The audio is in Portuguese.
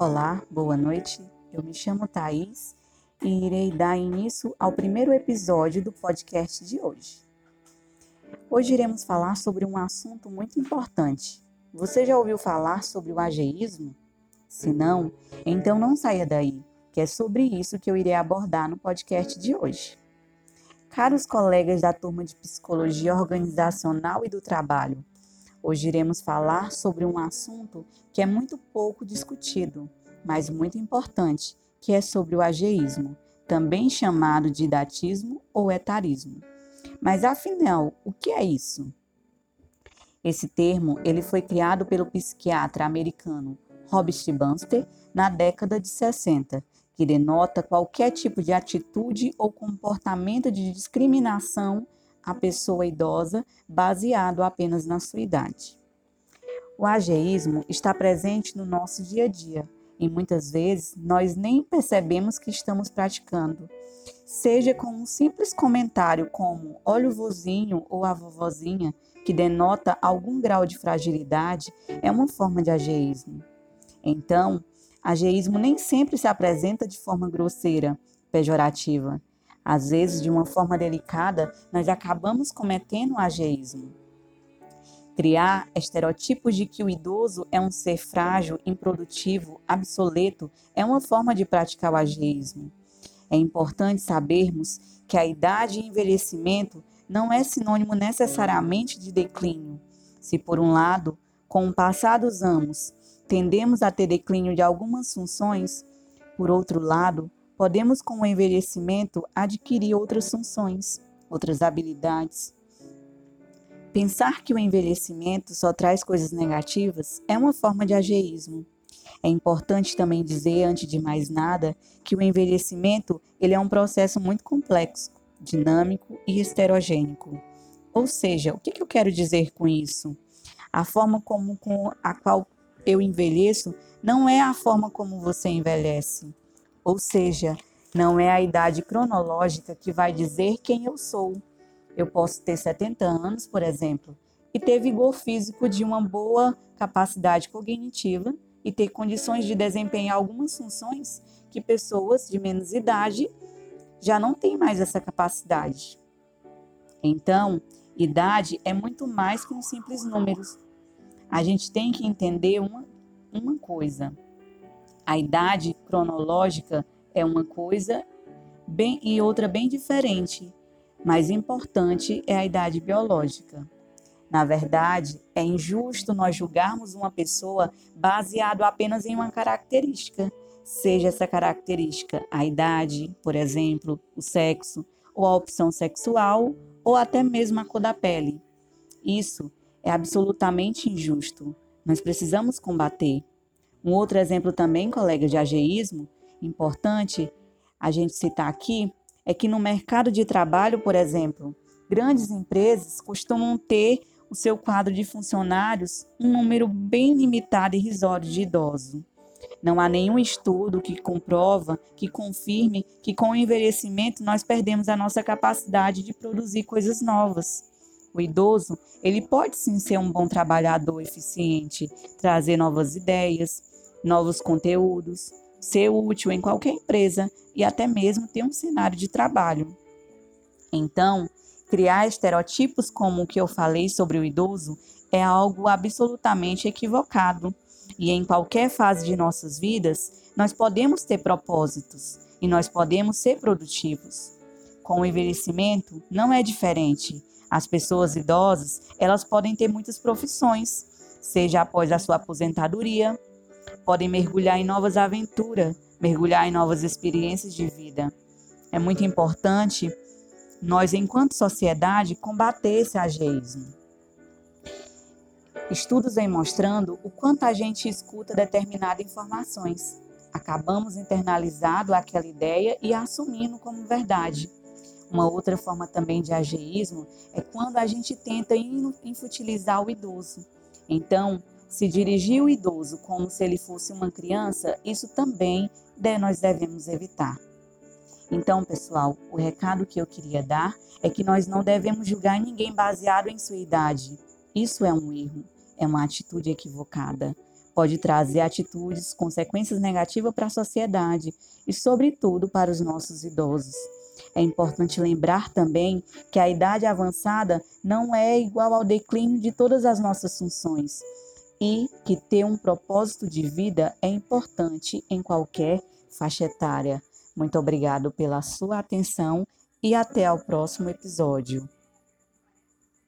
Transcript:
Olá, boa noite. Eu me chamo Thaís e irei dar início ao primeiro episódio do podcast de hoje. Hoje iremos falar sobre um assunto muito importante. Você já ouviu falar sobre o ageísmo? Se não, então não saia daí, que é sobre isso que eu irei abordar no podcast de hoje. Caros colegas da turma de Psicologia Organizacional e do Trabalho, Hoje iremos falar sobre um assunto que é muito pouco discutido, mas muito importante, que é sobre o ageísmo, também chamado de datismo ou etarismo. Mas afinal, o que é isso? Esse termo ele foi criado pelo psiquiatra americano Robert Banster na década de 60, que denota qualquer tipo de atitude ou comportamento de discriminação a pessoa idosa baseado apenas na sua idade. O ageísmo está presente no nosso dia a dia e muitas vezes nós nem percebemos que estamos praticando. Seja com um simples comentário como olha o vozinho ou a vovozinha, que denota algum grau de fragilidade, é uma forma de ageísmo. Então, ageísmo nem sempre se apresenta de forma grosseira, pejorativa. Às vezes, de uma forma delicada, nós acabamos cometendo o ageísmo. Criar estereotipos de que o idoso é um ser frágil, improdutivo, obsoleto é uma forma de praticar o ageísmo. É importante sabermos que a idade e envelhecimento não é sinônimo necessariamente de declínio. Se, por um lado, com o passar dos anos, tendemos a ter declínio de algumas funções, por outro lado, podemos, com o envelhecimento, adquirir outras funções, outras habilidades. Pensar que o envelhecimento só traz coisas negativas é uma forma de ageísmo. É importante também dizer, antes de mais nada, que o envelhecimento ele é um processo muito complexo, dinâmico e heterogênico. Ou seja, o que eu quero dizer com isso? A forma como com a qual eu envelheço não é a forma como você envelhece. Ou seja, não é a idade cronológica que vai dizer quem eu sou. Eu posso ter 70 anos, por exemplo, e ter vigor físico de uma boa capacidade cognitiva e ter condições de desempenhar algumas funções que pessoas de menos idade já não têm mais essa capacidade. Então, idade é muito mais que um simples número. A gente tem que entender uma, uma coisa. A idade cronológica é uma coisa bem e outra bem diferente, mas importante é a idade biológica. Na verdade, é injusto nós julgarmos uma pessoa baseado apenas em uma característica, seja essa característica a idade, por exemplo, o sexo, ou a opção sexual, ou até mesmo a cor da pele. Isso é absolutamente injusto. Nós precisamos combater. Um outro exemplo também, colega, de ageísmo, importante a gente citar aqui, é que no mercado de trabalho, por exemplo, grandes empresas costumam ter o seu quadro de funcionários um número bem limitado e irrisório de idosos. Não há nenhum estudo que comprova, que confirme que com o envelhecimento nós perdemos a nossa capacidade de produzir coisas novas. O idoso, ele pode sim ser um bom trabalhador eficiente, trazer novas ideias, novos conteúdos, ser útil em qualquer empresa e até mesmo ter um cenário de trabalho. Então, criar estereotipos como o que eu falei sobre o idoso é algo absolutamente equivocado. E em qualquer fase de nossas vidas, nós podemos ter propósitos e nós podemos ser produtivos. Com o envelhecimento, não é diferente. As pessoas idosas, elas podem ter muitas profissões, seja após a sua aposentadoria, podem mergulhar em novas aventuras, mergulhar em novas experiências de vida. É muito importante nós, enquanto sociedade, combater esse ageísmo. Estudos vêm mostrando o quanto a gente escuta determinadas informações. Acabamos internalizando aquela ideia e assumindo como verdade. Uma outra forma também de ageísmo é quando a gente tenta infutilizar o idoso. Então, se dirigir o idoso como se ele fosse uma criança, isso também nós devemos evitar. Então, pessoal, o recado que eu queria dar é que nós não devemos julgar ninguém baseado em sua idade. Isso é um erro, é uma atitude equivocada. pode trazer atitudes, consequências negativas para a sociedade e, sobretudo, para os nossos idosos. É importante lembrar também que a idade avançada não é igual ao declínio de todas as nossas funções e que ter um propósito de vida é importante em qualquer faixa etária. Muito obrigado pela sua atenção e até ao próximo episódio.